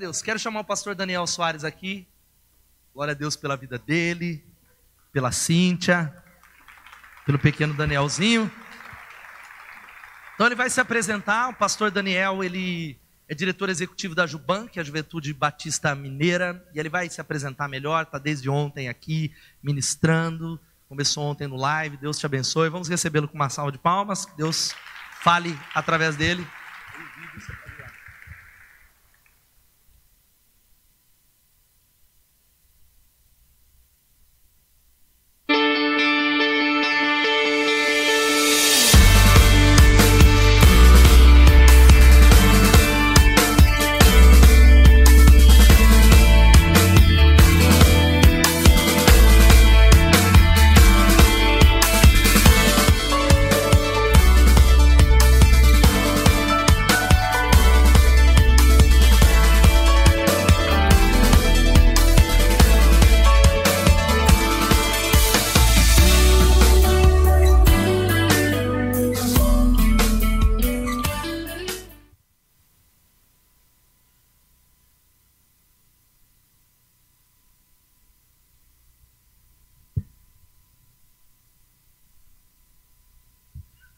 Deus. Quero chamar o pastor Daniel Soares aqui. Glória a Deus pela vida dele, pela Cíntia, pelo pequeno Danielzinho. Então ele vai se apresentar. O pastor Daniel, ele é diretor executivo da Juban, que é a Juventude Batista Mineira, e ele vai se apresentar melhor. Está desde ontem aqui ministrando. Começou ontem no live. Deus te abençoe. Vamos recebê-lo com uma salva de palmas. Que Deus fale através dele.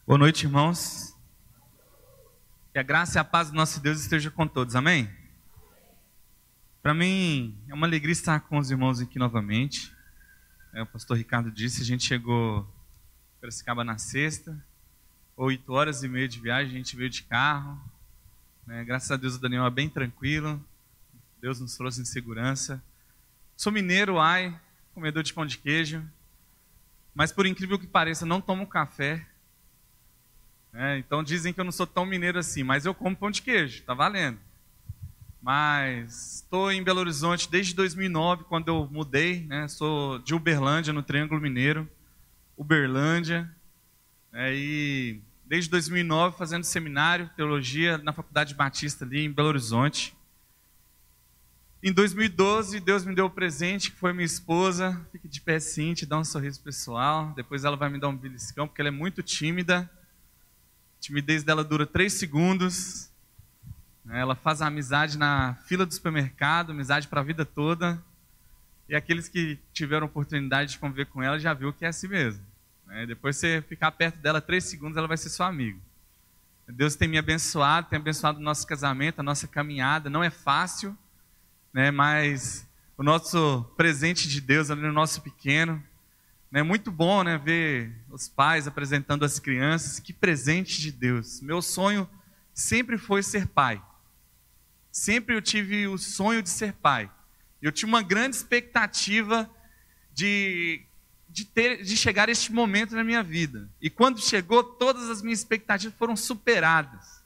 Boa noite, irmãos. Que a graça e a paz do nosso Deus esteja com todos, amém? Para mim é uma alegria estar com os irmãos aqui novamente. É, o pastor Ricardo disse, a gente chegou para Piracicaba na sexta, oito horas e meia de viagem, a gente veio de carro. Né? Graças a Deus o Daniel é bem tranquilo, Deus nos trouxe em segurança. Sou mineiro, ai, comedor de pão de queijo, mas por incrível que pareça, não tomo café é, então dizem que eu não sou tão mineiro assim, mas eu como pão de queijo, tá valendo. Mas estou em Belo Horizonte desde 2009, quando eu mudei, né? Sou de Uberlândia, no Triângulo Mineiro, Uberlândia. É, e desde 2009 fazendo seminário, teologia na Faculdade Batista ali em Belo Horizonte. Em 2012, Deus me deu o presente, que foi minha esposa. Fique de pé, Cintia, dá um sorriso pessoal. Depois ela vai me dar um beliscão, porque ela é muito tímida timidez dela dura três segundos. Né? Ela faz a amizade na fila do supermercado, amizade para a vida toda. E aqueles que tiveram oportunidade de conviver com ela já viu que é assim mesmo. Né? Depois você ficar perto dela três segundos, ela vai ser seu amigo. Deus tem me abençoado, tem abençoado o nosso casamento, a nossa caminhada. Não é fácil, né? mas o nosso presente de Deus ali no nosso pequeno é muito bom né, ver os pais apresentando as crianças. Que presente de Deus. Meu sonho sempre foi ser pai. Sempre eu tive o sonho de ser pai. Eu tinha uma grande expectativa de, de, ter, de chegar a este momento na minha vida. E quando chegou, todas as minhas expectativas foram superadas.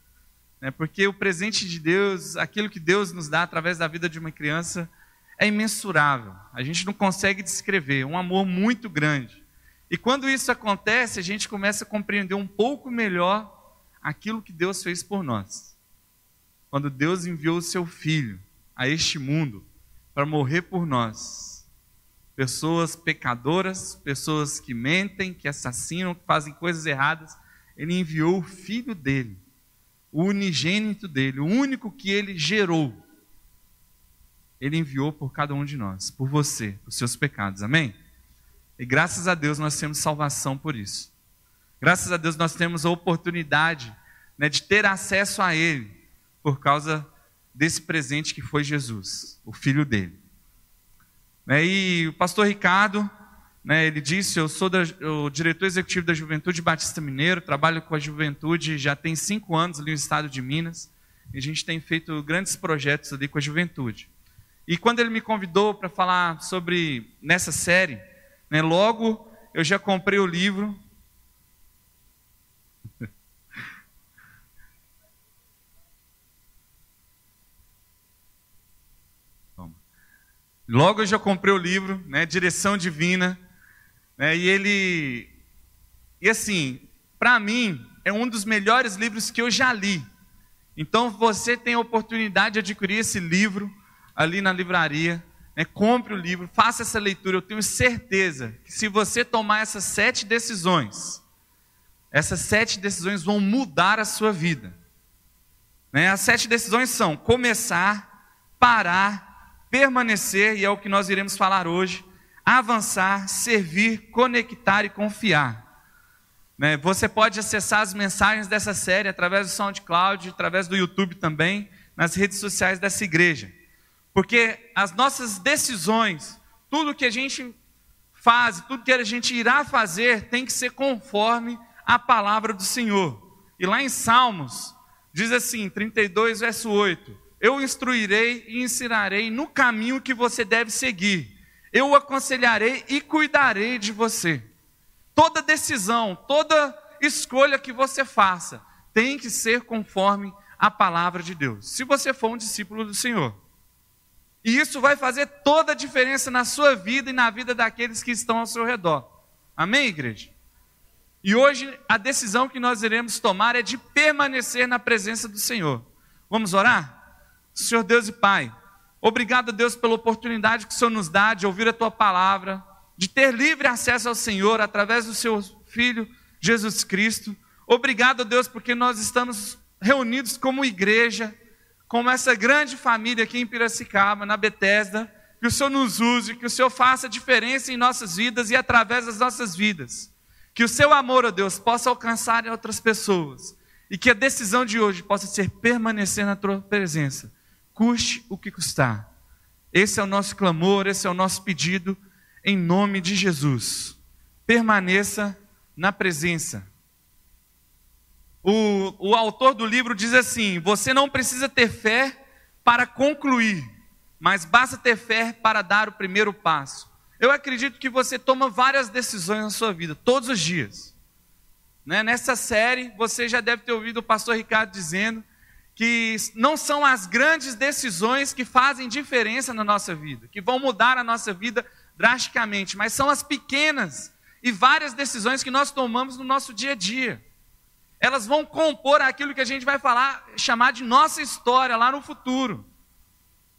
Né, porque o presente de Deus, aquilo que Deus nos dá através da vida de uma criança, é imensurável. A gente não consegue descrever, um amor muito grande. E quando isso acontece, a gente começa a compreender um pouco melhor aquilo que Deus fez por nós. Quando Deus enviou o seu filho a este mundo para morrer por nós. Pessoas pecadoras, pessoas que mentem, que assassinam, que fazem coisas erradas, ele enviou o filho dele, o unigênito dele, o único que ele gerou ele enviou por cada um de nós, por você, os seus pecados. Amém? E graças a Deus nós temos salvação por isso. Graças a Deus nós temos a oportunidade né, de ter acesso a Ele por causa desse presente que foi Jesus, o Filho dele. Né, e o pastor Ricardo, né, ele disse: Eu sou da, o diretor executivo da Juventude Batista Mineiro, trabalho com a juventude já tem cinco anos ali no estado de Minas, e a gente tem feito grandes projetos ali com a juventude. E quando ele me convidou para falar sobre nessa série, né, logo eu já comprei o livro. Logo eu já comprei o livro, né, Direção Divina, né, e ele, e assim, para mim é um dos melhores livros que eu já li. Então você tem a oportunidade de adquirir esse livro ali na livraria, né, compre o livro, faça essa leitura. Eu tenho certeza que se você tomar essas sete decisões, essas sete decisões vão mudar a sua vida. Né? As sete decisões são começar, parar, permanecer, e é o que nós iremos falar hoje, avançar, servir, conectar e confiar. Né, você pode acessar as mensagens dessa série através do SoundCloud, através do YouTube também, nas redes sociais dessa igreja. Porque as nossas decisões, tudo que a gente faz, tudo que a gente irá fazer, tem que ser conforme a palavra do Senhor. E lá em Salmos, diz assim, 32, verso 8: Eu instruirei e ensinarei no caminho que você deve seguir, eu aconselharei e cuidarei de você. Toda decisão, toda escolha que você faça, tem que ser conforme a palavra de Deus, se você for um discípulo do Senhor. E isso vai fazer toda a diferença na sua vida e na vida daqueles que estão ao seu redor. Amém, igreja? E hoje a decisão que nós iremos tomar é de permanecer na presença do Senhor. Vamos orar? Senhor Deus e Pai, obrigado, Deus, pela oportunidade que o Senhor nos dá de ouvir a tua palavra, de ter livre acesso ao Senhor através do seu Filho Jesus Cristo. Obrigado, Deus, porque nós estamos reunidos como igreja como essa grande família aqui em Piracicaba, na Betesda, que o Senhor nos use, que o Senhor faça diferença em nossas vidas e através das nossas vidas. Que o seu amor, ó Deus, possa alcançar outras pessoas. E que a decisão de hoje possa ser permanecer na tua presença, custe o que custar. Esse é o nosso clamor, esse é o nosso pedido, em nome de Jesus. Permaneça na presença. O, o autor do livro diz assim: você não precisa ter fé para concluir, mas basta ter fé para dar o primeiro passo. Eu acredito que você toma várias decisões na sua vida, todos os dias. Né? Nessa série, você já deve ter ouvido o pastor Ricardo dizendo que não são as grandes decisões que fazem diferença na nossa vida, que vão mudar a nossa vida drasticamente, mas são as pequenas e várias decisões que nós tomamos no nosso dia a dia elas vão compor aquilo que a gente vai falar, chamar de nossa história lá no futuro.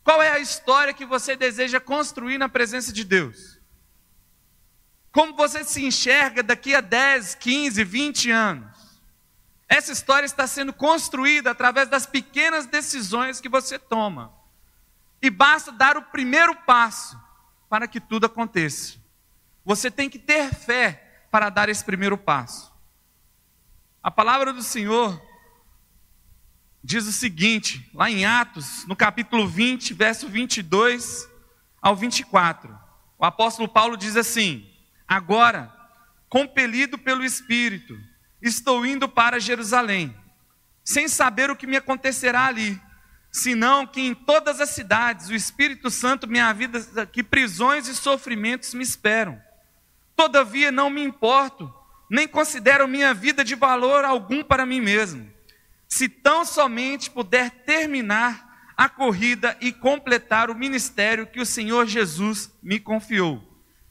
Qual é a história que você deseja construir na presença de Deus? Como você se enxerga daqui a 10, 15, 20 anos? Essa história está sendo construída através das pequenas decisões que você toma. E basta dar o primeiro passo para que tudo aconteça. Você tem que ter fé para dar esse primeiro passo. A palavra do Senhor diz o seguinte, lá em Atos, no capítulo 20, verso 22 ao 24. O apóstolo Paulo diz assim: Agora, compelido pelo Espírito, estou indo para Jerusalém, sem saber o que me acontecerá ali, senão que em todas as cidades o Espírito Santo me avisa que prisões e sofrimentos me esperam. Todavia não me importo nem considero minha vida de valor algum para mim mesmo, se tão somente puder terminar a corrida e completar o ministério que o Senhor Jesus me confiou,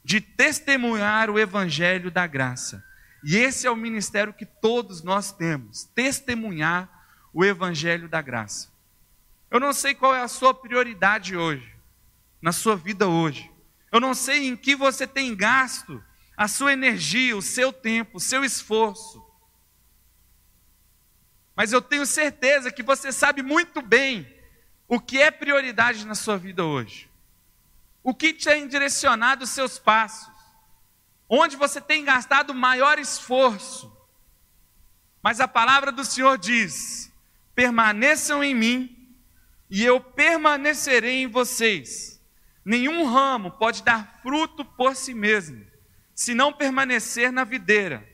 de testemunhar o evangelho da graça. E esse é o ministério que todos nós temos, testemunhar o evangelho da graça. Eu não sei qual é a sua prioridade hoje, na sua vida hoje. Eu não sei em que você tem gasto a sua energia, o seu tempo, o seu esforço. Mas eu tenho certeza que você sabe muito bem o que é prioridade na sua vida hoje. O que tem direcionado os seus passos. Onde você tem gastado maior esforço. Mas a palavra do Senhor diz: permaneçam em mim e eu permanecerei em vocês. Nenhum ramo pode dar fruto por si mesmo se não permanecer na videira.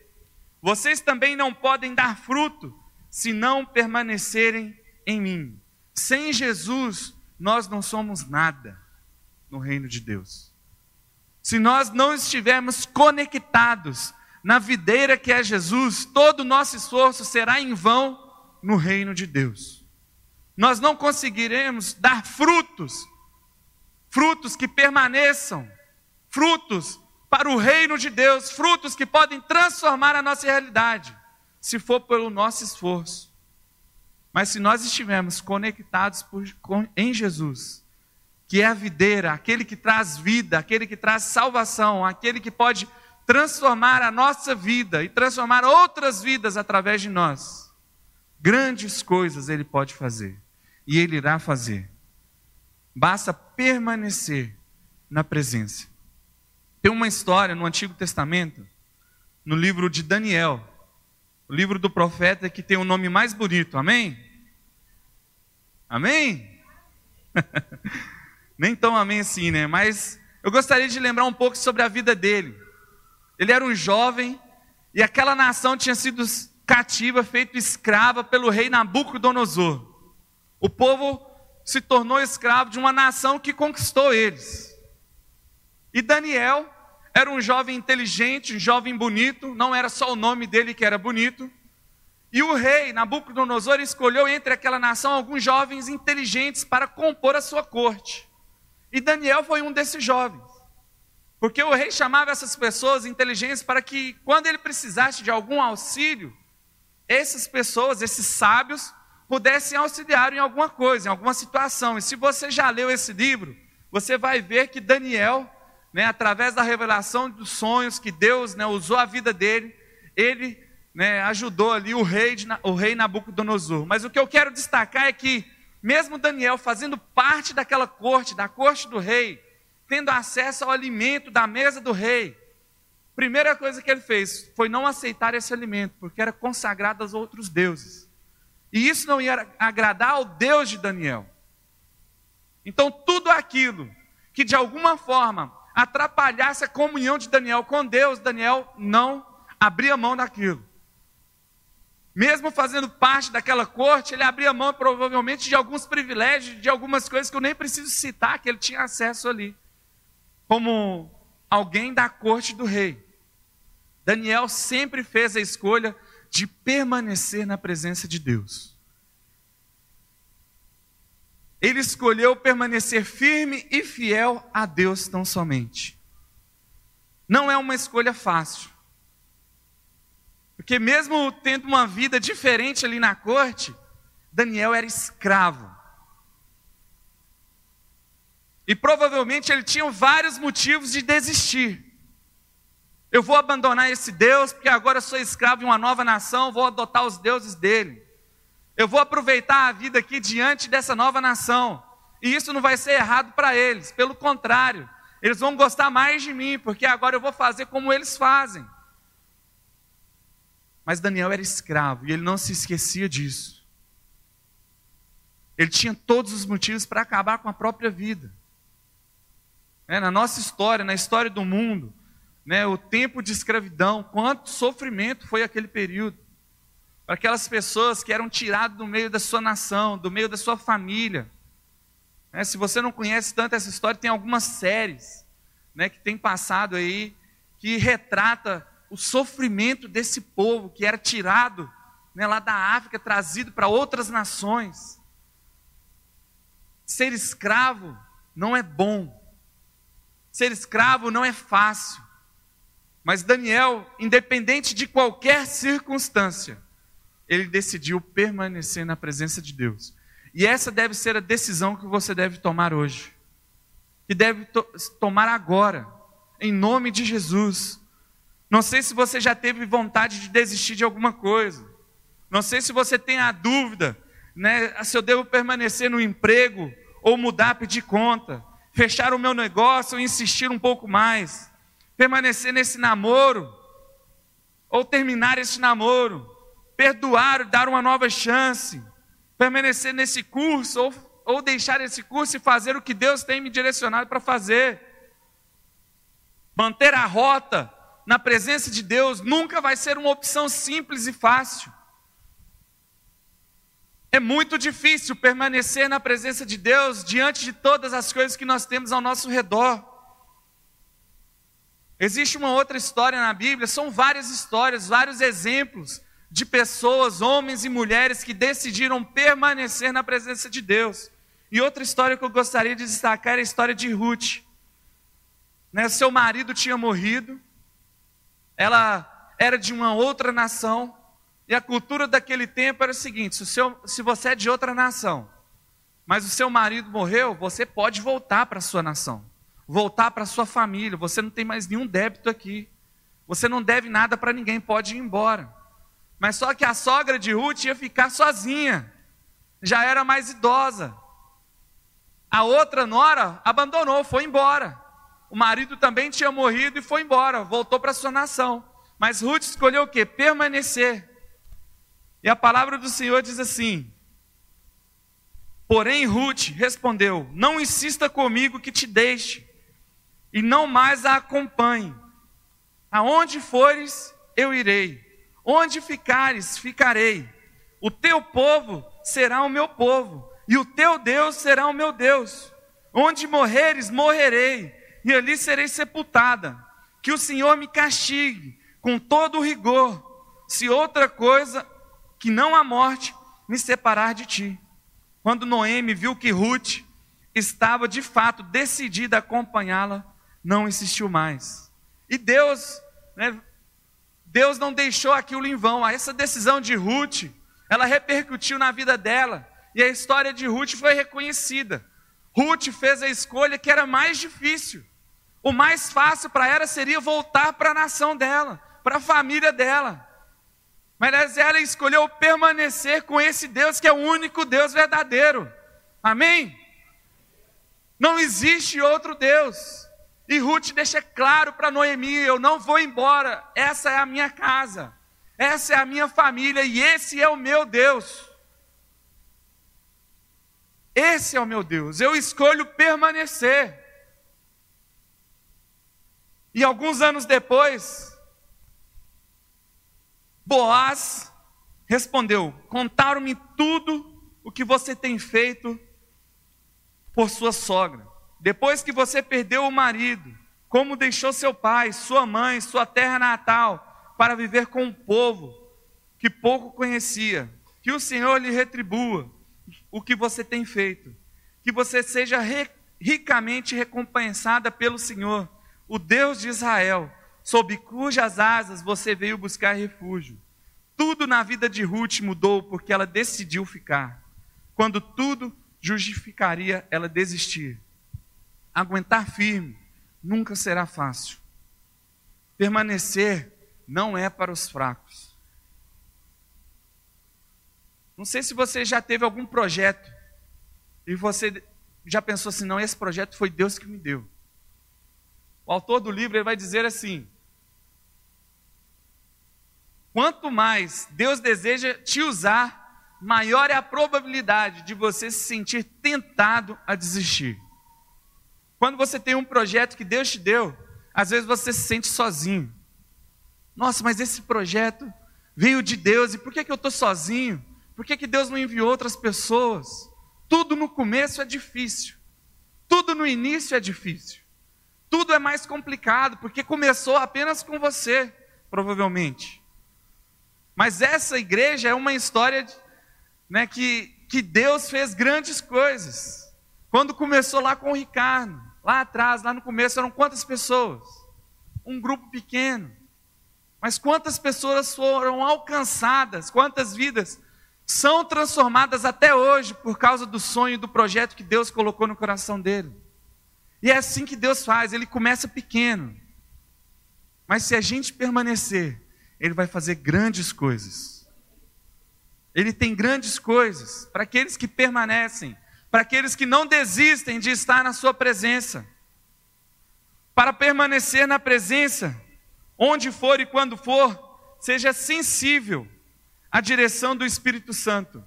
Vocês também não podem dar fruto se não permanecerem em mim. Sem Jesus, nós não somos nada no reino de Deus. Se nós não estivermos conectados na videira que é Jesus, todo o nosso esforço será em vão no reino de Deus. Nós não conseguiremos dar frutos, frutos que permaneçam, frutos para o reino de Deus, frutos que podem transformar a nossa realidade, se for pelo nosso esforço. Mas se nós estivermos conectados por, com, em Jesus, que é a videira, aquele que traz vida, aquele que traz salvação, aquele que pode transformar a nossa vida e transformar outras vidas através de nós, grandes coisas Ele pode fazer e Ele irá fazer. basta permanecer na presença. Tem uma história no Antigo Testamento, no livro de Daniel, o livro do profeta que tem o nome mais bonito, amém? Amém? Nem tão amém assim, né? Mas eu gostaria de lembrar um pouco sobre a vida dele. Ele era um jovem e aquela nação tinha sido cativa, feito escrava pelo rei Nabucodonosor. O povo se tornou escravo de uma nação que conquistou eles. E Daniel era um jovem inteligente, um jovem bonito, não era só o nome dele que era bonito. E o rei Nabucodonosor escolheu entre aquela nação alguns jovens inteligentes para compor a sua corte. E Daniel foi um desses jovens. Porque o rei chamava essas pessoas inteligentes para que, quando ele precisasse de algum auxílio, essas pessoas, esses sábios, pudessem auxiliar em alguma coisa, em alguma situação. E se você já leu esse livro, você vai ver que Daniel, né, através da revelação dos sonhos que Deus né, usou a vida dele, ele né, ajudou ali o rei, de, o rei Nabucodonosor. Mas o que eu quero destacar é que, mesmo Daniel fazendo parte daquela corte, da corte do rei, tendo acesso ao alimento da mesa do rei, primeira coisa que ele fez foi não aceitar esse alimento, porque era consagrado aos outros deuses. E isso não ia agradar ao Deus de Daniel. Então, tudo aquilo que de alguma forma atrapalhasse a comunhão de Daniel com Deus, Daniel não abria mão daquilo. Mesmo fazendo parte daquela corte, ele abria mão provavelmente de alguns privilégios, de algumas coisas que eu nem preciso citar, que ele tinha acesso ali. Como alguém da corte do rei. Daniel sempre fez a escolha de permanecer na presença de Deus. Ele escolheu permanecer firme e fiel a Deus tão somente. Não é uma escolha fácil. Porque, mesmo tendo uma vida diferente ali na corte, Daniel era escravo. E provavelmente ele tinha vários motivos de desistir. Eu vou abandonar esse Deus, porque agora sou escravo de uma nova nação, vou adotar os deuses dele. Eu vou aproveitar a vida aqui diante dessa nova nação. E isso não vai ser errado para eles, pelo contrário, eles vão gostar mais de mim, porque agora eu vou fazer como eles fazem. Mas Daniel era escravo e ele não se esquecia disso. Ele tinha todos os motivos para acabar com a própria vida. É, na nossa história, na história do mundo, né, o tempo de escravidão, quanto sofrimento foi aquele período. Para aquelas pessoas que eram tiradas do meio da sua nação, do meio da sua família. É, se você não conhece tanto essa história, tem algumas séries né, que tem passado aí, que retrata o sofrimento desse povo que era tirado né, lá da África, trazido para outras nações. Ser escravo não é bom. Ser escravo não é fácil. Mas Daniel, independente de qualquer circunstância, ele decidiu permanecer na presença de Deus. E essa deve ser a decisão que você deve tomar hoje. Que deve to tomar agora, em nome de Jesus. Não sei se você já teve vontade de desistir de alguma coisa. Não sei se você tem a dúvida, né, se eu devo permanecer no emprego ou mudar, pedir conta, fechar o meu negócio ou insistir um pouco mais permanecer nesse namoro, ou terminar esse namoro, perdoar, dar uma nova chance, permanecer nesse curso, ou, ou deixar esse curso e fazer o que Deus tem me direcionado para fazer. Manter a rota na presença de Deus nunca vai ser uma opção simples e fácil. É muito difícil permanecer na presença de Deus diante de todas as coisas que nós temos ao nosso redor. Existe uma outra história na Bíblia, são várias histórias, vários exemplos de pessoas, homens e mulheres que decidiram permanecer na presença de Deus. E outra história que eu gostaria de destacar é a história de Ruth. Né, seu marido tinha morrido, ela era de uma outra nação, e a cultura daquele tempo era o seguinte: se, seu, se você é de outra nação, mas o seu marido morreu, você pode voltar para a sua nação voltar para sua família. Você não tem mais nenhum débito aqui. Você não deve nada para ninguém, pode ir embora. Mas só que a sogra de Ruth ia ficar sozinha. Já era mais idosa. A outra nora abandonou, foi embora. O marido também tinha morrido e foi embora, voltou para sua nação. Mas Ruth escolheu o quê? Permanecer. E a palavra do Senhor diz assim: Porém, Ruth respondeu: Não insista comigo que te deixe, e não mais a acompanhe. Aonde fores, eu irei. Onde ficares, ficarei. O teu povo será o meu povo, e o teu Deus será o meu Deus. Onde morreres, morrerei, e ali serei sepultada. Que o Senhor me castigue com todo o rigor, se outra coisa que não a morte me separar de ti. Quando Noemi viu que Ruth estava de fato decidida a acompanhá-la, não insistiu mais. E Deus, né, Deus não deixou aquilo em vão. Essa decisão de Ruth, ela repercutiu na vida dela. E a história de Ruth foi reconhecida. Ruth fez a escolha que era mais difícil. O mais fácil para ela seria voltar para a nação dela, para a família dela. Mas ela escolheu permanecer com esse Deus que é o único Deus verdadeiro. Amém? Não existe outro Deus. E Ruth deixa claro para Noemi: eu não vou embora, essa é a minha casa, essa é a minha família e esse é o meu Deus. Esse é o meu Deus, eu escolho permanecer. E alguns anos depois, Boaz respondeu: Contaram-me tudo o que você tem feito por sua sogra. Depois que você perdeu o marido, como deixou seu pai, sua mãe, sua terra natal, para viver com um povo que pouco conhecia. Que o Senhor lhe retribua o que você tem feito. Que você seja ricamente recompensada pelo Senhor, o Deus de Israel sob cujas asas você veio buscar refúgio. Tudo na vida de Ruth mudou porque ela decidiu ficar. Quando tudo justificaria ela desistir. Aguentar firme nunca será fácil. Permanecer não é para os fracos. Não sei se você já teve algum projeto e você já pensou assim: não, esse projeto foi Deus que me deu. O autor do livro ele vai dizer assim: Quanto mais Deus deseja te usar, maior é a probabilidade de você se sentir tentado a desistir. Quando você tem um projeto que Deus te deu, às vezes você se sente sozinho. Nossa, mas esse projeto veio de Deus, e por que, que eu estou sozinho? Por que, que Deus não enviou outras pessoas? Tudo no começo é difícil, tudo no início é difícil, tudo é mais complicado, porque começou apenas com você, provavelmente. Mas essa igreja é uma história né, que, que Deus fez grandes coisas. Quando começou lá com o Ricardo, lá atrás, lá no começo, eram quantas pessoas? Um grupo pequeno. Mas quantas pessoas foram alcançadas, quantas vidas são transformadas até hoje por causa do sonho, do projeto que Deus colocou no coração dele. E é assim que Deus faz, ele começa pequeno. Mas se a gente permanecer, ele vai fazer grandes coisas. Ele tem grandes coisas para aqueles que permanecem, para aqueles que não desistem de estar na Sua presença. Para permanecer na presença, onde for e quando for, seja sensível à direção do Espírito Santo.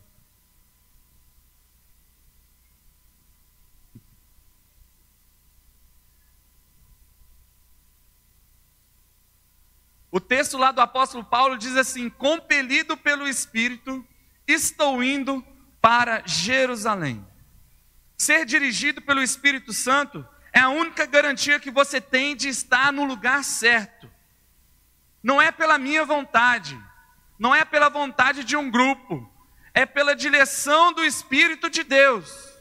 O texto lá do apóstolo Paulo diz assim: compelido pelo Espírito, estou indo para Jerusalém. Ser dirigido pelo Espírito Santo é a única garantia que você tem de estar no lugar certo. Não é pela minha vontade, não é pela vontade de um grupo, é pela direção do Espírito de Deus.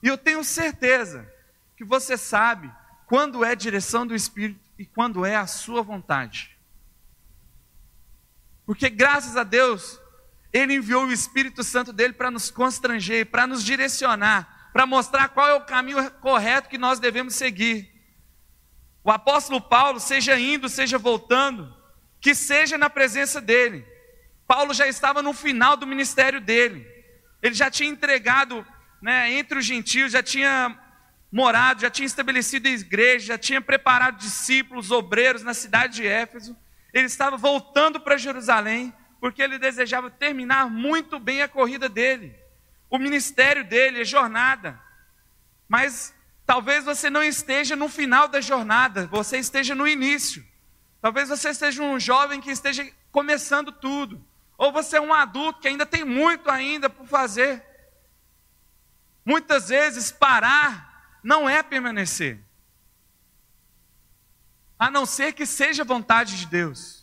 E eu tenho certeza que você sabe quando é direção do Espírito e quando é a sua vontade. Porque graças a Deus, Ele enviou o Espírito Santo dele para nos constranger, para nos direcionar, para mostrar qual é o caminho correto que nós devemos seguir. O apóstolo Paulo, seja indo, seja voltando, que seja na presença dele. Paulo já estava no final do ministério dele, ele já tinha entregado né, entre os gentios, já tinha morado, já tinha estabelecido a igreja, já tinha preparado discípulos, obreiros na cidade de Éfeso. Ele estava voltando para Jerusalém, porque ele desejava terminar muito bem a corrida dele, o ministério dele, a jornada. Mas talvez você não esteja no final da jornada, você esteja no início. Talvez você seja um jovem que esteja começando tudo, ou você é um adulto que ainda tem muito ainda por fazer. Muitas vezes parar não é permanecer. A não ser que seja vontade de Deus.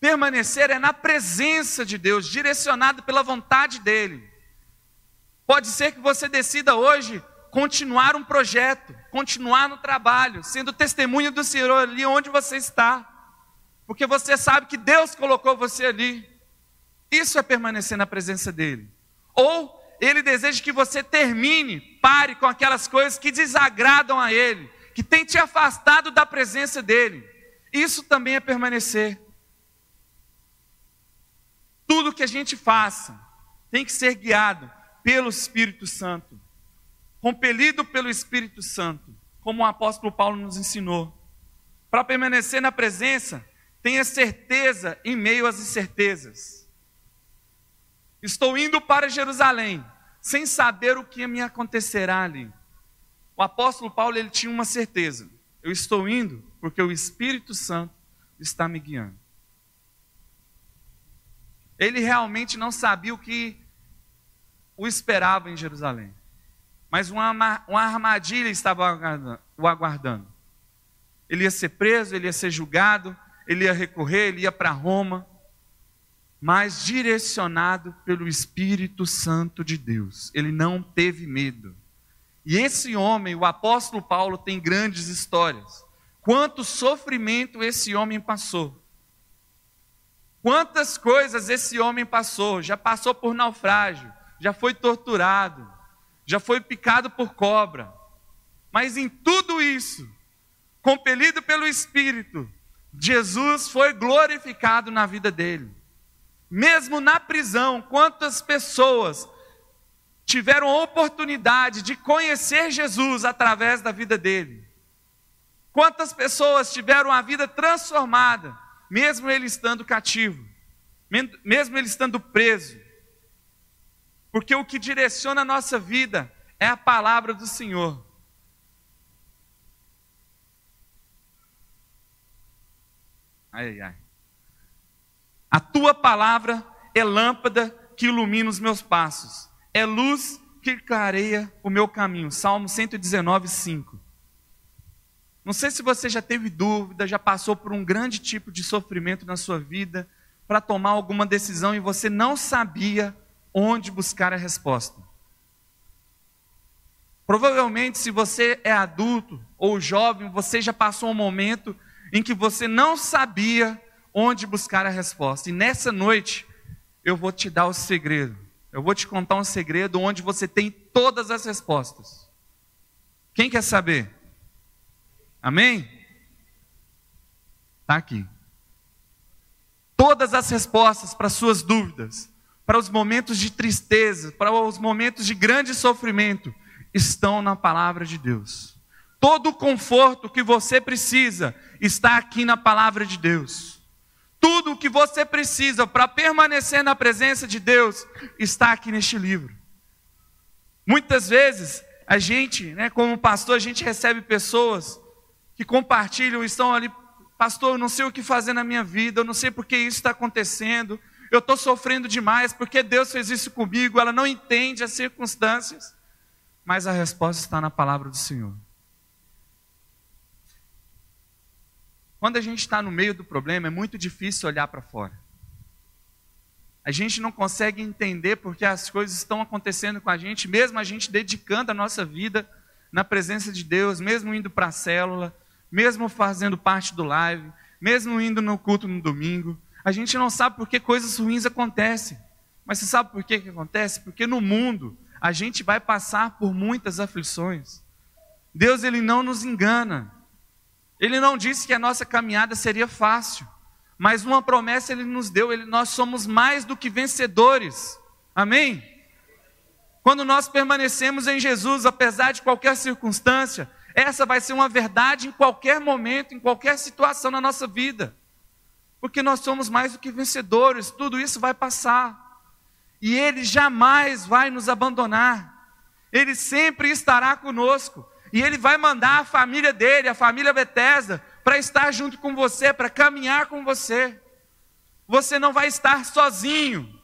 Permanecer é na presença de Deus, direcionado pela vontade dEle. Pode ser que você decida hoje continuar um projeto, continuar no trabalho, sendo testemunha do Senhor ali onde você está, porque você sabe que Deus colocou você ali. Isso é permanecer na presença dEle. Ou Ele deseja que você termine, pare com aquelas coisas que desagradam a Ele, que tem te afastado da presença dEle. Isso também é permanecer. Tudo que a gente faça tem que ser guiado pelo Espírito Santo, compelido pelo Espírito Santo, como o apóstolo Paulo nos ensinou. Para permanecer na presença, tenha certeza em meio às incertezas. Estou indo para Jerusalém, sem saber o que me acontecerá ali. O apóstolo Paulo ele tinha uma certeza: eu estou indo porque o Espírito Santo está me guiando. Ele realmente não sabia o que o esperava em Jerusalém. Mas uma, uma armadilha estava o aguardando. Ele ia ser preso, ele ia ser julgado, ele ia recorrer, ele ia para Roma, mas direcionado pelo Espírito Santo de Deus. Ele não teve medo. E esse homem, o apóstolo Paulo, tem grandes histórias. Quanto sofrimento esse homem passou. Quantas coisas esse homem passou, já passou por naufrágio, já foi torturado, já foi picado por cobra. Mas em tudo isso, compelido pelo Espírito, Jesus foi glorificado na vida dele. Mesmo na prisão, quantas pessoas tiveram a oportunidade de conhecer Jesus através da vida dele? Quantas pessoas tiveram a vida transformada mesmo ele estando cativo, mesmo ele estando preso. Porque o que direciona a nossa vida é a palavra do Senhor. Ai, ai. A tua palavra é lâmpada que ilumina os meus passos, é luz que clareia o meu caminho. Salmo 119, 5. Não sei se você já teve dúvida, já passou por um grande tipo de sofrimento na sua vida para tomar alguma decisão e você não sabia onde buscar a resposta. Provavelmente, se você é adulto ou jovem, você já passou um momento em que você não sabia onde buscar a resposta. E nessa noite, eu vou te dar o segredo. Eu vou te contar um segredo onde você tem todas as respostas. Quem quer saber? Amém? Está aqui. Todas as respostas para suas dúvidas, para os momentos de tristeza, para os momentos de grande sofrimento, estão na palavra de Deus. Todo o conforto que você precisa está aqui na palavra de Deus. Tudo o que você precisa para permanecer na presença de Deus está aqui neste livro. Muitas vezes, a gente, né, como pastor, a gente recebe pessoas que compartilham, estão ali, pastor, eu não sei o que fazer na minha vida, eu não sei por que isso está acontecendo, eu estou sofrendo demais, porque Deus fez isso comigo, ela não entende as circunstâncias, mas a resposta está na palavra do Senhor. Quando a gente está no meio do problema, é muito difícil olhar para fora. A gente não consegue entender porque as coisas estão acontecendo com a gente, mesmo a gente dedicando a nossa vida na presença de Deus, mesmo indo para a célula, mesmo fazendo parte do live, mesmo indo no culto no domingo, a gente não sabe por que coisas ruins acontecem. Mas você sabe por que, que acontece? Porque no mundo a gente vai passar por muitas aflições. Deus ele não nos engana. Ele não disse que a nossa caminhada seria fácil, mas uma promessa ele nos deu, ele, nós somos mais do que vencedores. Amém? Quando nós permanecemos em Jesus, apesar de qualquer circunstância, essa vai ser uma verdade em qualquer momento, em qualquer situação na nossa vida. Porque nós somos mais do que vencedores, tudo isso vai passar. E Ele jamais vai nos abandonar. Ele sempre estará conosco. E Ele vai mandar a família dele, a família Bethesda, para estar junto com você, para caminhar com você. Você não vai estar sozinho.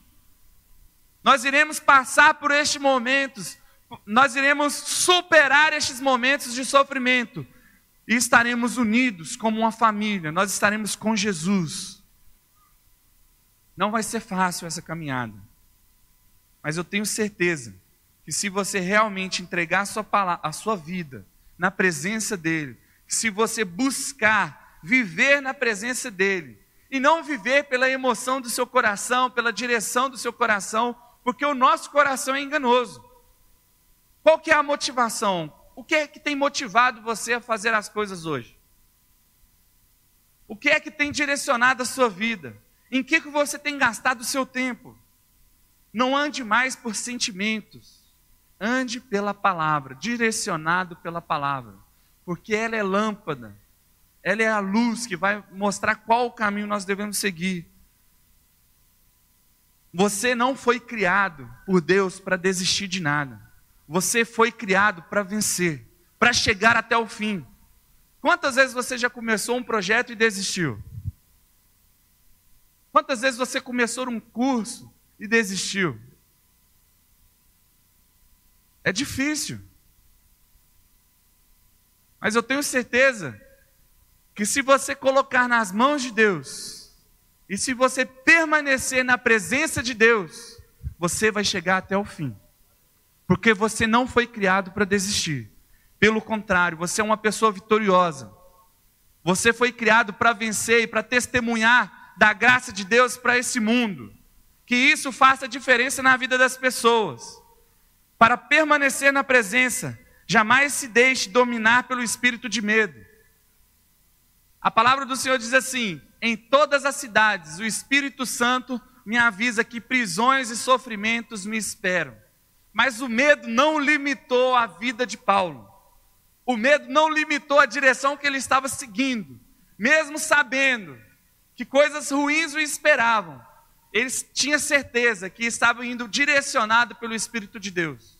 Nós iremos passar por estes momentos, nós iremos superar estes momentos de sofrimento e estaremos unidos como uma família, nós estaremos com Jesus. Não vai ser fácil essa caminhada, mas eu tenho certeza que se você realmente entregar a sua, palavra, a sua vida na presença dEle, se você buscar viver na presença dEle, e não viver pela emoção do seu coração, pela direção do seu coração, porque o nosso coração é enganoso. Qual que é a motivação? O que é que tem motivado você a fazer as coisas hoje? O que é que tem direcionado a sua vida? Em que, que você tem gastado o seu tempo? Não ande mais por sentimentos. Ande pela palavra, direcionado pela palavra, porque ela é lâmpada, ela é a luz que vai mostrar qual o caminho nós devemos seguir. Você não foi criado por Deus para desistir de nada. Você foi criado para vencer, para chegar até o fim. Quantas vezes você já começou um projeto e desistiu? Quantas vezes você começou um curso e desistiu? É difícil. Mas eu tenho certeza que se você colocar nas mãos de Deus, e se você permanecer na presença de Deus, você vai chegar até o fim. Porque você não foi criado para desistir. Pelo contrário, você é uma pessoa vitoriosa. Você foi criado para vencer e para testemunhar da graça de Deus para esse mundo. Que isso faça diferença na vida das pessoas para permanecer na presença, jamais se deixe dominar pelo espírito de medo. A palavra do Senhor diz assim: em todas as cidades, o Espírito Santo me avisa que prisões e sofrimentos me esperam. Mas o medo não limitou a vida de Paulo. O medo não limitou a direção que ele estava seguindo, mesmo sabendo que coisas ruins o esperavam. Ele tinha certeza que estava indo direcionado pelo Espírito de Deus.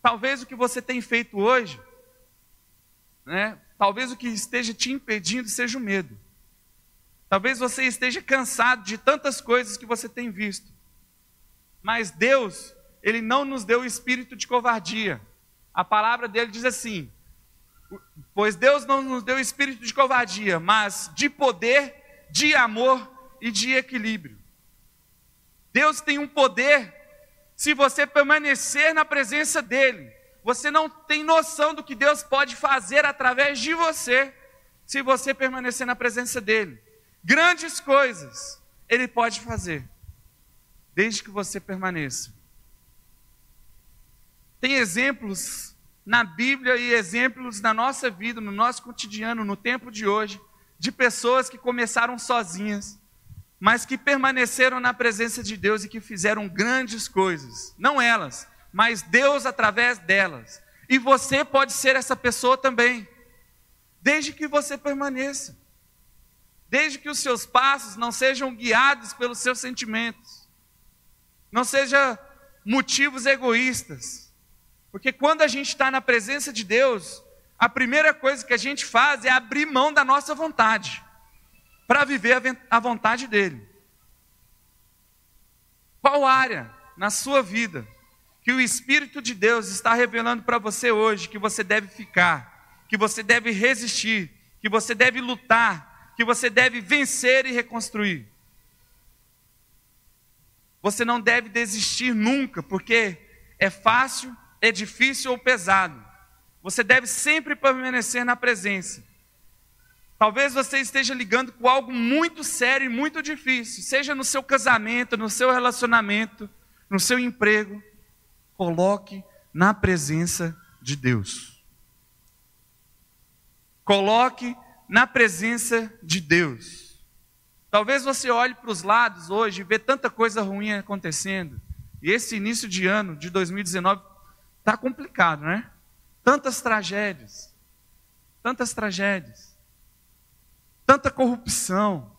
Talvez o que você tem feito hoje, né? Talvez o que esteja te impedindo seja o medo. Talvez você esteja cansado de tantas coisas que você tem visto. Mas Deus, Ele não nos deu o espírito de covardia. A palavra dele diz assim: Pois Deus não nos deu o espírito de covardia, mas de poder, de amor e de equilíbrio. Deus tem um poder se você permanecer na presença dEle, você não tem noção do que Deus pode fazer através de você, se você permanecer na presença dEle. Grandes coisas Ele pode fazer, desde que você permaneça. Tem exemplos na Bíblia e exemplos na nossa vida, no nosso cotidiano, no tempo de hoje, de pessoas que começaram sozinhas mas que permaneceram na presença de Deus e que fizeram grandes coisas. Não elas, mas Deus através delas. E você pode ser essa pessoa também, desde que você permaneça, desde que os seus passos não sejam guiados pelos seus sentimentos, não sejam motivos egoístas, porque quando a gente está na presença de Deus, a primeira coisa que a gente faz é abrir mão da nossa vontade para viver a vontade dele. Qual área na sua vida que o Espírito de Deus está revelando para você hoje que você deve ficar, que você deve resistir, que você deve lutar, que você deve vencer e reconstruir? Você não deve desistir nunca, porque é fácil, é difícil ou pesado. Você deve sempre permanecer na presença. Talvez você esteja ligando com algo muito sério e muito difícil, seja no seu casamento, no seu relacionamento, no seu emprego. Coloque na presença de Deus. Coloque na presença de Deus. Talvez você olhe para os lados hoje e vê tanta coisa ruim acontecendo E esse início de ano de 2019 está complicado, né? Tantas tragédias, tantas tragédias, tanta corrupção,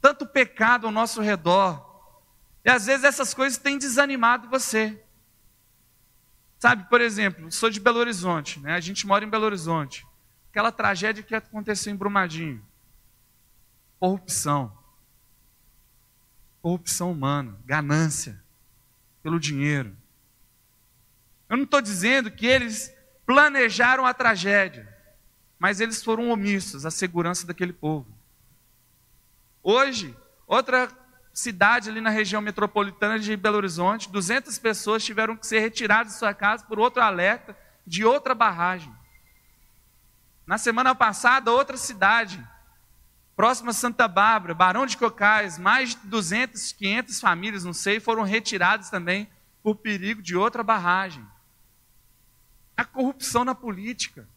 tanto pecado ao nosso redor. E às vezes essas coisas têm desanimado você. Sabe, por exemplo, sou de Belo Horizonte, né? a gente mora em Belo Horizonte. Aquela tragédia que aconteceu em Brumadinho. Corrupção. Corrupção humana, ganância pelo dinheiro. Eu não estou dizendo que eles planejaram a tragédia, mas eles foram omissos à segurança daquele povo. Hoje, outra cidade ali na região metropolitana de Belo Horizonte, 200 pessoas tiveram que ser retiradas de sua casa por outro alerta de outra barragem. Na semana passada, outra cidade, próxima a Santa Bárbara, Barão de Cocais, mais de 200, 500 famílias, não sei, foram retiradas também por perigo de outra barragem. A corrupção na política.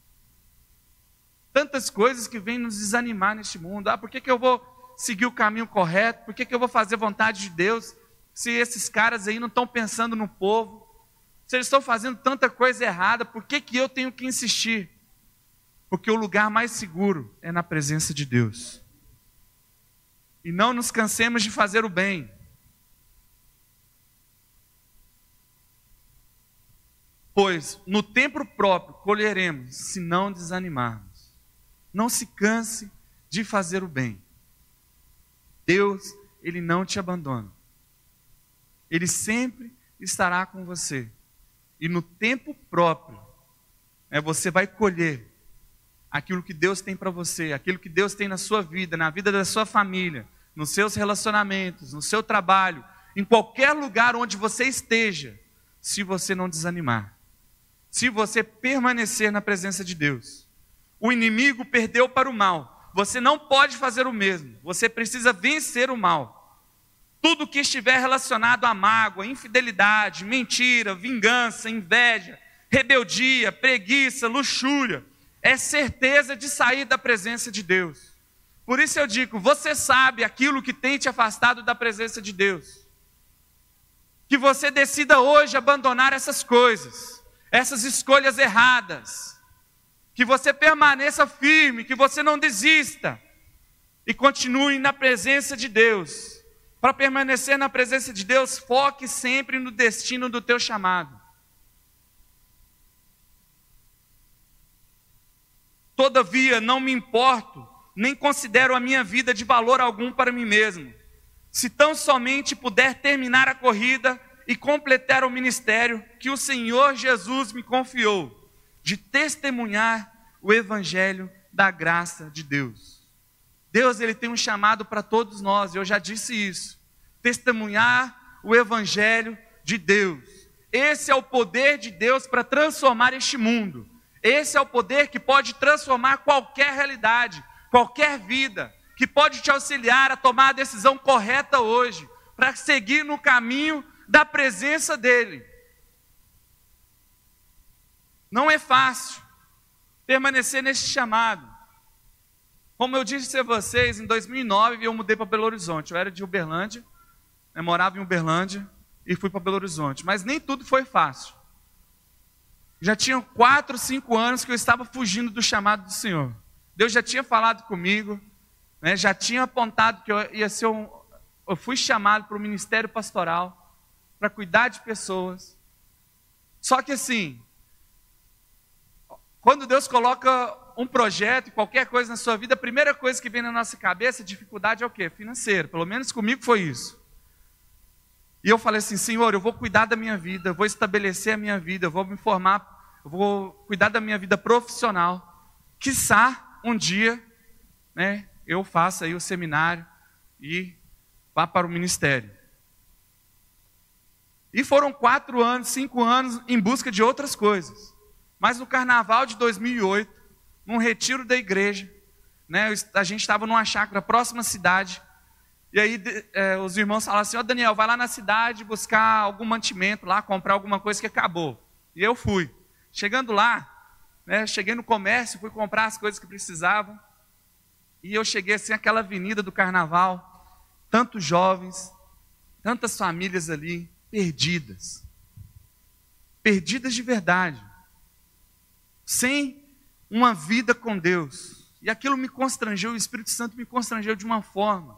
Tantas coisas que vêm nos desanimar neste mundo. Ah, por que, que eu vou seguir o caminho correto? Por que, que eu vou fazer vontade de Deus se esses caras aí não estão pensando no povo? Se eles estão fazendo tanta coisa errada, por que, que eu tenho que insistir? Porque o lugar mais seguro é na presença de Deus. E não nos cansemos de fazer o bem. Pois no tempo próprio colheremos, se não desanimarmos. Não se canse de fazer o bem. Deus, Ele não te abandona. Ele sempre estará com você. E no tempo próprio, é, você vai colher aquilo que Deus tem para você, aquilo que Deus tem na sua vida, na vida da sua família, nos seus relacionamentos, no seu trabalho, em qualquer lugar onde você esteja, se você não desanimar, se você permanecer na presença de Deus. O inimigo perdeu para o mal, você não pode fazer o mesmo, você precisa vencer o mal. Tudo que estiver relacionado à mágoa, infidelidade, mentira, vingança, inveja, rebeldia, preguiça, luxúria, é certeza de sair da presença de Deus. Por isso eu digo: você sabe aquilo que tem te afastado da presença de Deus. Que você decida hoje abandonar essas coisas, essas escolhas erradas. Que você permaneça firme, que você não desista e continue na presença de Deus. Para permanecer na presença de Deus, foque sempre no destino do teu chamado. Todavia, não me importo, nem considero a minha vida de valor algum para mim mesmo. Se tão somente puder terminar a corrida e completar o ministério que o Senhor Jesus me confiou, de testemunhar o evangelho da graça de Deus. Deus ele tem um chamado para todos nós, eu já disse isso. Testemunhar o evangelho de Deus. Esse é o poder de Deus para transformar este mundo. Esse é o poder que pode transformar qualquer realidade, qualquer vida, que pode te auxiliar a tomar a decisão correta hoje, para seguir no caminho da presença dEle. Não é fácil permanecer neste chamado. Como eu disse a vocês, em 2009 eu mudei para Belo Horizonte. Eu era de Uberlândia, eu morava em Uberlândia e fui para Belo Horizonte. Mas nem tudo foi fácil. Já tinham quatro, cinco anos que eu estava fugindo do chamado do Senhor. Deus já tinha falado comigo, né, já tinha apontado que eu ia ser um. Eu fui chamado para o ministério pastoral, para cuidar de pessoas. Só que assim, quando Deus coloca um projeto, qualquer coisa na sua vida, a primeira coisa que vem na nossa cabeça, dificuldade é o quê? Financeiro. Pelo menos comigo foi isso. E eu falei assim, Senhor, eu vou cuidar da minha vida, eu vou estabelecer a minha vida, eu vou me formar, eu vou cuidar da minha vida profissional. Quiçá um dia, né, eu faça aí o seminário e vá para o ministério. E foram quatro anos, cinco anos em busca de outras coisas. Mas no carnaval de 2008, num retiro da igreja, né, a gente estava numa chácara próxima à cidade, e aí é, os irmãos falaram assim: Ó oh, Daniel, vai lá na cidade buscar algum mantimento lá, comprar alguma coisa que acabou. E eu fui. Chegando lá, né, cheguei no comércio, fui comprar as coisas que precisavam. E eu cheguei assim, aquela avenida do carnaval, tantos jovens, tantas famílias ali, perdidas. Perdidas de verdade. Sem uma vida com Deus. E aquilo me constrangeu, o Espírito Santo me constrangeu de uma forma.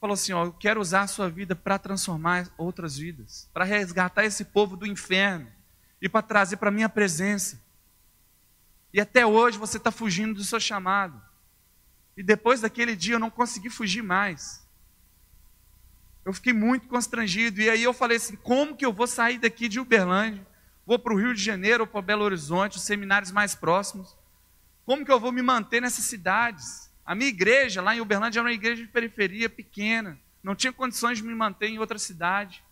Falou assim: ó, eu quero usar a sua vida para transformar outras vidas, para resgatar esse povo do inferno e para trazer para a minha presença. E até hoje você está fugindo do seu chamado. E depois daquele dia eu não consegui fugir mais. Eu fiquei muito constrangido. E aí eu falei assim: como que eu vou sair daqui de Uberlândia? Vou para o Rio de Janeiro ou para Belo Horizonte, os seminários mais próximos. Como que eu vou me manter nessas cidades? A minha igreja lá em Uberlândia era uma igreja de periferia pequena. Não tinha condições de me manter em outra cidade.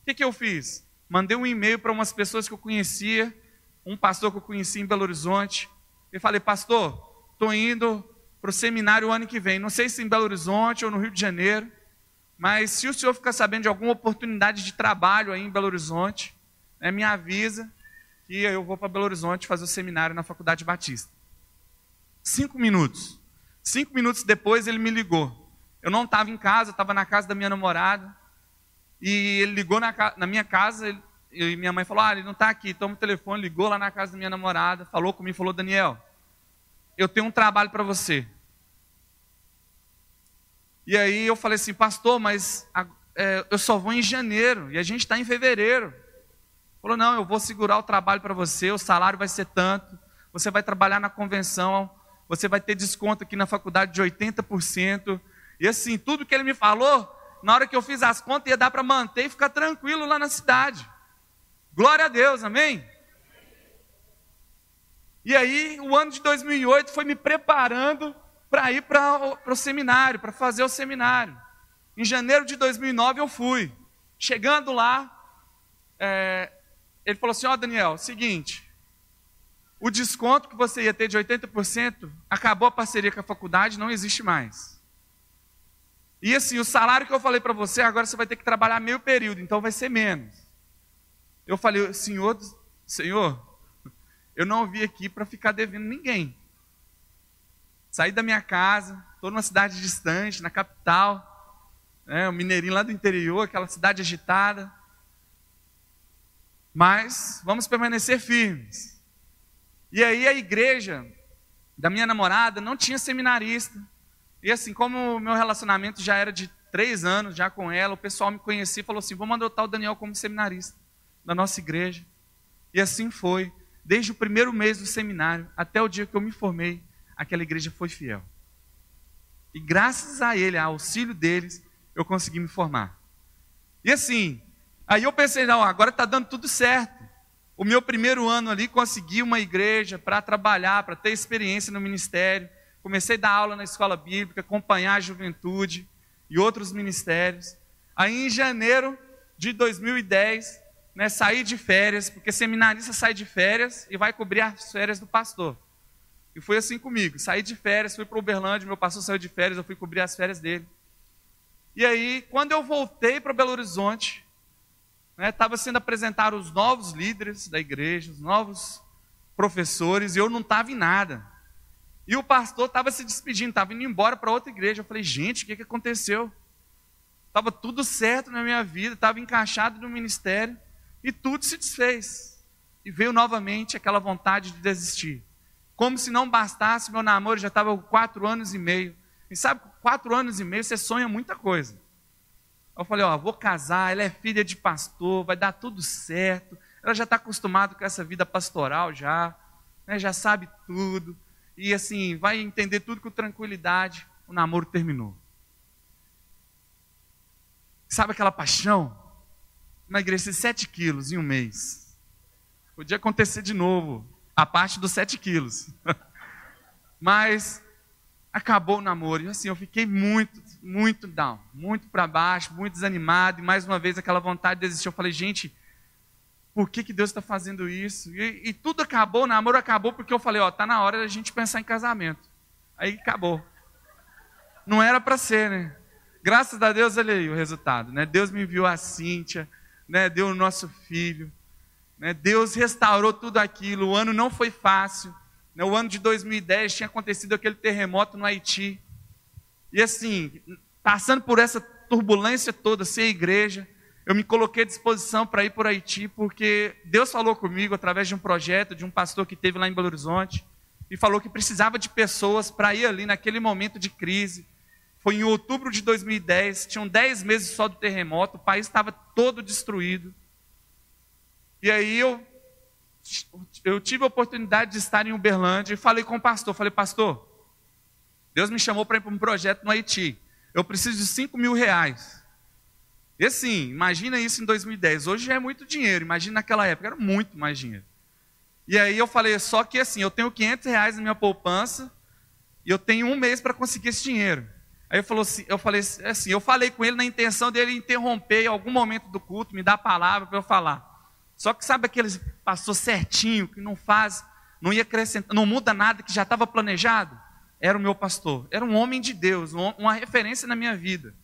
O que, que eu fiz? Mandei um e-mail para umas pessoas que eu conhecia, um pastor que eu conheci em Belo Horizonte. E falei, pastor, estou indo para o seminário o ano que vem. Não sei se em Belo Horizonte ou no Rio de Janeiro, mas se o senhor ficar sabendo de alguma oportunidade de trabalho aí em Belo Horizonte, né, me avisa que eu vou para Belo Horizonte fazer o seminário na Faculdade Batista. Cinco minutos. Cinco minutos depois ele me ligou. Eu não estava em casa, estava na casa da minha namorada. E ele ligou na, na minha casa e minha mãe falou: Ah, ele não está aqui. Toma o telefone, ligou lá na casa da minha namorada, falou comigo, falou: Daniel, eu tenho um trabalho para você. E aí eu falei assim, pastor, mas é, eu só vou em janeiro e a gente está em fevereiro. Falou, não, eu vou segurar o trabalho para você, o salário vai ser tanto, você vai trabalhar na convenção, você vai ter desconto aqui na faculdade de 80%. E assim, tudo que ele me falou, na hora que eu fiz as contas, ia dar para manter e ficar tranquilo lá na cidade. Glória a Deus, amém? E aí, o ano de 2008 foi me preparando para ir para o seminário, para fazer o seminário. Em janeiro de 2009 eu fui. Chegando lá, é, ele falou assim: Ó, oh, Daniel, seguinte, o desconto que você ia ter de 80% acabou a parceria com a faculdade, não existe mais. E assim, o salário que eu falei para você, agora você vai ter que trabalhar meio período, então vai ser menos. Eu falei, senhor, senhor, eu não vim aqui para ficar devendo ninguém. Saí da minha casa, estou numa cidade distante, na capital, né, um mineirinho lá do interior, aquela cidade agitada. Mas vamos permanecer firmes. E aí a igreja da minha namorada não tinha seminarista. E assim, como o meu relacionamento já era de três anos já com ela, o pessoal me conhecia e falou assim: vamos adotar o Daniel como seminarista da nossa igreja. E assim foi desde o primeiro mês do seminário até o dia que eu me formei, aquela igreja foi fiel. E graças a ele, ao auxílio deles, eu consegui me formar. E assim, aí eu pensei, não, agora está dando tudo certo. O meu primeiro ano ali, consegui uma igreja para trabalhar, para ter experiência no ministério. Comecei a dar aula na escola bíblica, acompanhar a juventude e outros ministérios. Aí em janeiro de 2010, né, sair de férias, porque seminarista sai de férias e vai cobrir as férias do pastor. E foi assim comigo. Saí de férias, fui para Uberlândia, meu pastor saiu de férias, eu fui cobrir as férias dele. E aí, quando eu voltei para Belo Horizonte, estava né, sendo apresentados os novos líderes da igreja, os novos professores, e eu não estava em nada. E o pastor estava se despedindo, estava indo embora para outra igreja. Eu falei, gente, o que, que aconteceu? Estava tudo certo na minha vida, estava encaixado no ministério. E tudo se desfez. E veio novamente aquela vontade de desistir. Como se não bastasse, meu namoro já estava quatro anos e meio. E sabe, quatro anos e meio você sonha muita coisa. Eu falei, ó, vou casar, ela é filha de pastor, vai dar tudo certo. Ela já está acostumada com essa vida pastoral já, né, já sabe tudo. E assim, vai entender tudo com tranquilidade. O namoro terminou. Sabe aquela paixão? emagreci 7 quilos em um mês. Podia acontecer de novo, a parte dos 7 quilos. Mas acabou o namoro. E assim, eu fiquei muito, muito down, muito para baixo, muito desanimado. E mais uma vez aquela vontade de desistir. Eu falei, gente, por que, que Deus está fazendo isso? E, e, tudo acabou, o namoro acabou porque eu falei, ó, tá na hora da gente pensar em casamento. Aí acabou. Não era para ser, né? Graças a Deus, olha aí o resultado, né? Deus me enviou a Cíntia, né, deu o nosso filho. Né, Deus restaurou tudo aquilo. O ano não foi fácil. Né, o ano de 2010 tinha acontecido aquele terremoto no Haiti. E assim, passando por essa turbulência toda, sem igreja, eu me coloquei à disposição para ir por Haiti, porque Deus falou comigo através de um projeto de um pastor que teve lá em Belo Horizonte, e falou que precisava de pessoas para ir ali naquele momento de crise. Foi em outubro de 2010, tinham 10 meses só do terremoto, o país estava todo destruído. E aí eu, eu tive a oportunidade de estar em Uberlândia e falei com o pastor, falei, pastor, Deus me chamou para ir para um projeto no Haiti. Eu preciso de 5 mil reais. E assim, imagina isso em 2010. Hoje já é muito dinheiro, imagina naquela época, era muito mais dinheiro. E aí eu falei, só que assim, eu tenho 500 reais na minha poupança e eu tenho um mês para conseguir esse dinheiro. Aí falou assim, eu falei assim, eu falei com ele na intenção dele interromper em algum momento do culto, me dar a palavra para eu falar. Só que sabe aquele pastor certinho, que não faz, não ia acrescentar, não muda nada, que já estava planejado? Era o meu pastor, era um homem de Deus, uma referência na minha vida.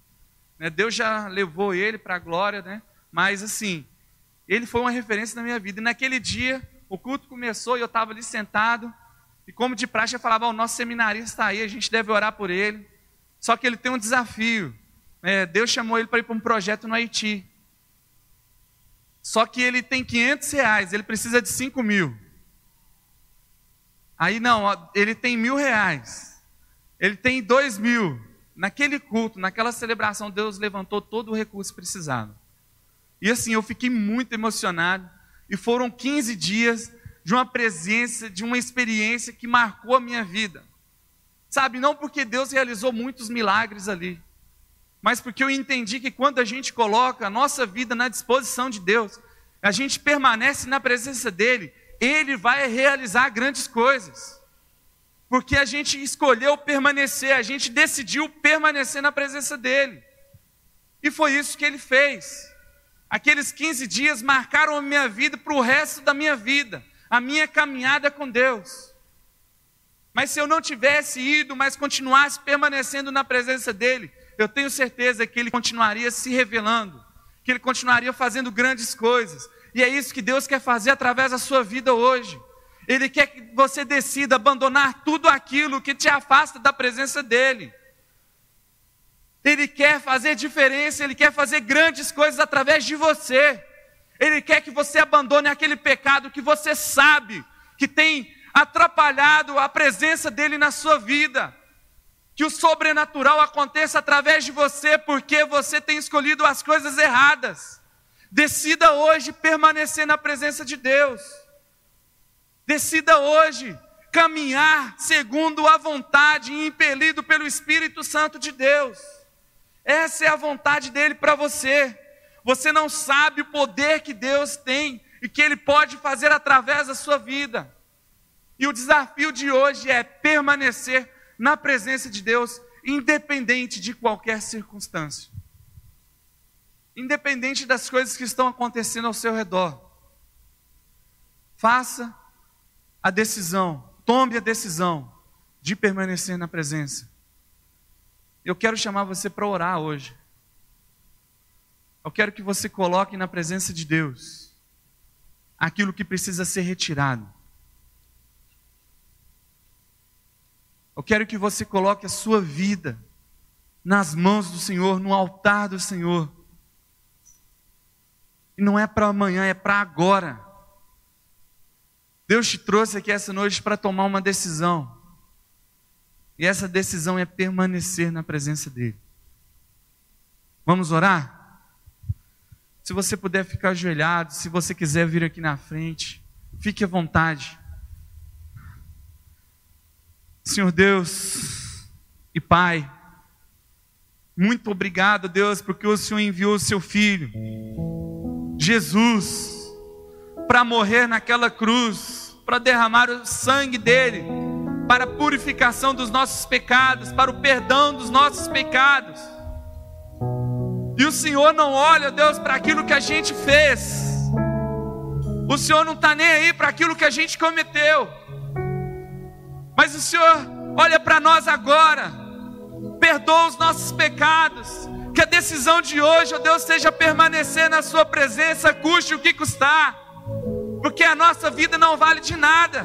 Né, Deus já levou ele para a glória, né? mas assim, ele foi uma referência na minha vida. E naquele dia, o culto começou e eu estava ali sentado. E como de praxe, eu falava: o nosso seminarista está aí, a gente deve orar por ele. Só que ele tem um desafio. É, Deus chamou ele para ir para um projeto no Haiti. Só que ele tem 500 reais, ele precisa de 5 mil. Aí não, ele tem mil reais. Ele tem dois mil. Naquele culto, naquela celebração, Deus levantou todo o recurso que precisava. E assim, eu fiquei muito emocionado. E foram 15 dias de uma presença, de uma experiência que marcou a minha vida. Sabe, não porque Deus realizou muitos milagres ali, mas porque eu entendi que quando a gente coloca a nossa vida na disposição de Deus, a gente permanece na presença dEle, Ele vai realizar grandes coisas. Porque a gente escolheu permanecer, a gente decidiu permanecer na presença dEle. E foi isso que Ele fez. Aqueles 15 dias marcaram a minha vida para o resto da minha vida, a minha caminhada com Deus. Mas se eu não tivesse ido, mas continuasse permanecendo na presença dEle, eu tenho certeza que Ele continuaria se revelando, que Ele continuaria fazendo grandes coisas. E é isso que Deus quer fazer através da sua vida hoje. Ele quer que você decida abandonar tudo aquilo que te afasta da presença dEle. Ele quer fazer diferença, Ele quer fazer grandes coisas através de você. Ele quer que você abandone aquele pecado que você sabe que tem atrapalhado a presença dEle na sua vida. Que o sobrenatural aconteça através de você, porque você tem escolhido as coisas erradas. Decida hoje permanecer na presença de Deus. Decida hoje caminhar segundo a vontade, impelido pelo Espírito Santo de Deus. Essa é a vontade dele para você. Você não sabe o poder que Deus tem e que ele pode fazer através da sua vida. E o desafio de hoje é permanecer na presença de Deus, independente de qualquer circunstância. Independente das coisas que estão acontecendo ao seu redor. Faça a decisão, tome a decisão de permanecer na presença. Eu quero chamar você para orar hoje. Eu quero que você coloque na presença de Deus aquilo que precisa ser retirado. Eu quero que você coloque a sua vida nas mãos do Senhor, no altar do Senhor. E não é para amanhã, é para agora. Deus te trouxe aqui essa noite para tomar uma decisão. E essa decisão é permanecer na presença dEle. Vamos orar? Se você puder ficar ajoelhado, se você quiser vir aqui na frente, fique à vontade. Senhor Deus e Pai, muito obrigado, Deus, porque o Senhor enviou o seu Filho, Jesus, para morrer naquela cruz, para derramar o sangue dele para a purificação dos nossos pecados, para o perdão dos nossos pecados. E o Senhor não olha, Deus, para aquilo que a gente fez. O Senhor não está nem aí para aquilo que a gente cometeu. Mas o Senhor olha para nós agora, perdoa os nossos pecados. Que a decisão de hoje, ó Deus, seja permanecer na Sua presença, custe o que custar, porque a nossa vida não vale de nada.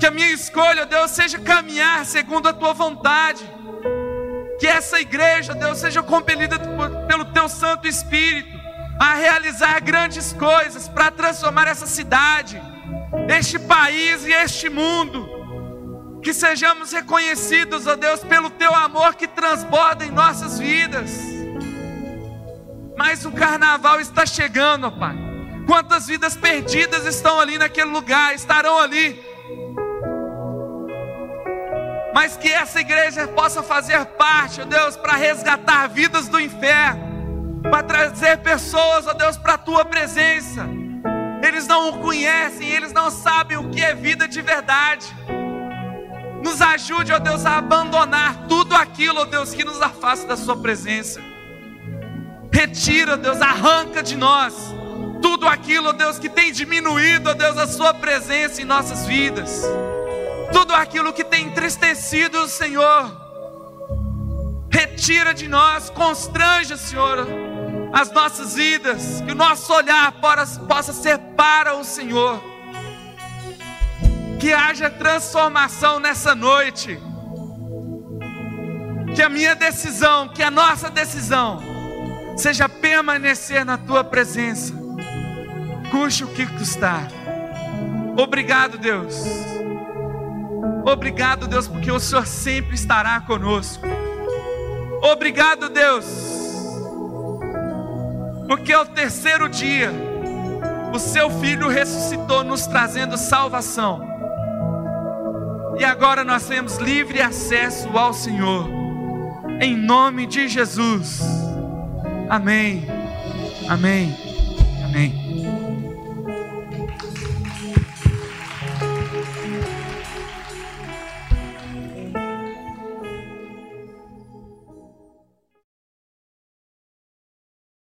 Que a minha escolha, Deus, seja caminhar segundo a tua vontade. Que essa igreja, Deus, seja compelida pelo teu Santo Espírito. a realizar grandes coisas para transformar essa cidade, este país e este mundo. Que sejamos reconhecidos, ó Deus, pelo teu amor que transborda em nossas vidas. Mas o carnaval está chegando, ó Pai. Quantas vidas perdidas estão ali naquele lugar, estarão ali. Mas que essa igreja possa fazer parte, ó Deus, para resgatar vidas do inferno, para trazer pessoas, ó Deus, para a tua presença. Eles não o conhecem, eles não sabem o que é vida de verdade. Nos ajude, ó Deus, a abandonar tudo aquilo, ó Deus, que nos afasta da Sua presença. Retira, ó Deus, arranca de nós tudo aquilo, ó Deus, que tem diminuído, ó Deus, a Sua presença em nossas vidas. Tudo aquilo que tem entristecido o Senhor. Retira de nós, constranja, Senhor, as nossas vidas, que o nosso olhar possa ser para o Senhor que haja transformação nessa noite. Que a minha decisão, que a nossa decisão, seja permanecer na tua presença, custe o que custar. Obrigado, Deus. Obrigado, Deus, porque o Senhor sempre estará conosco. Obrigado, Deus, porque é o terceiro dia o seu filho ressuscitou, nos trazendo salvação. E agora nós temos livre acesso ao Senhor. Em nome de Jesus. Amém. Amém. Amém.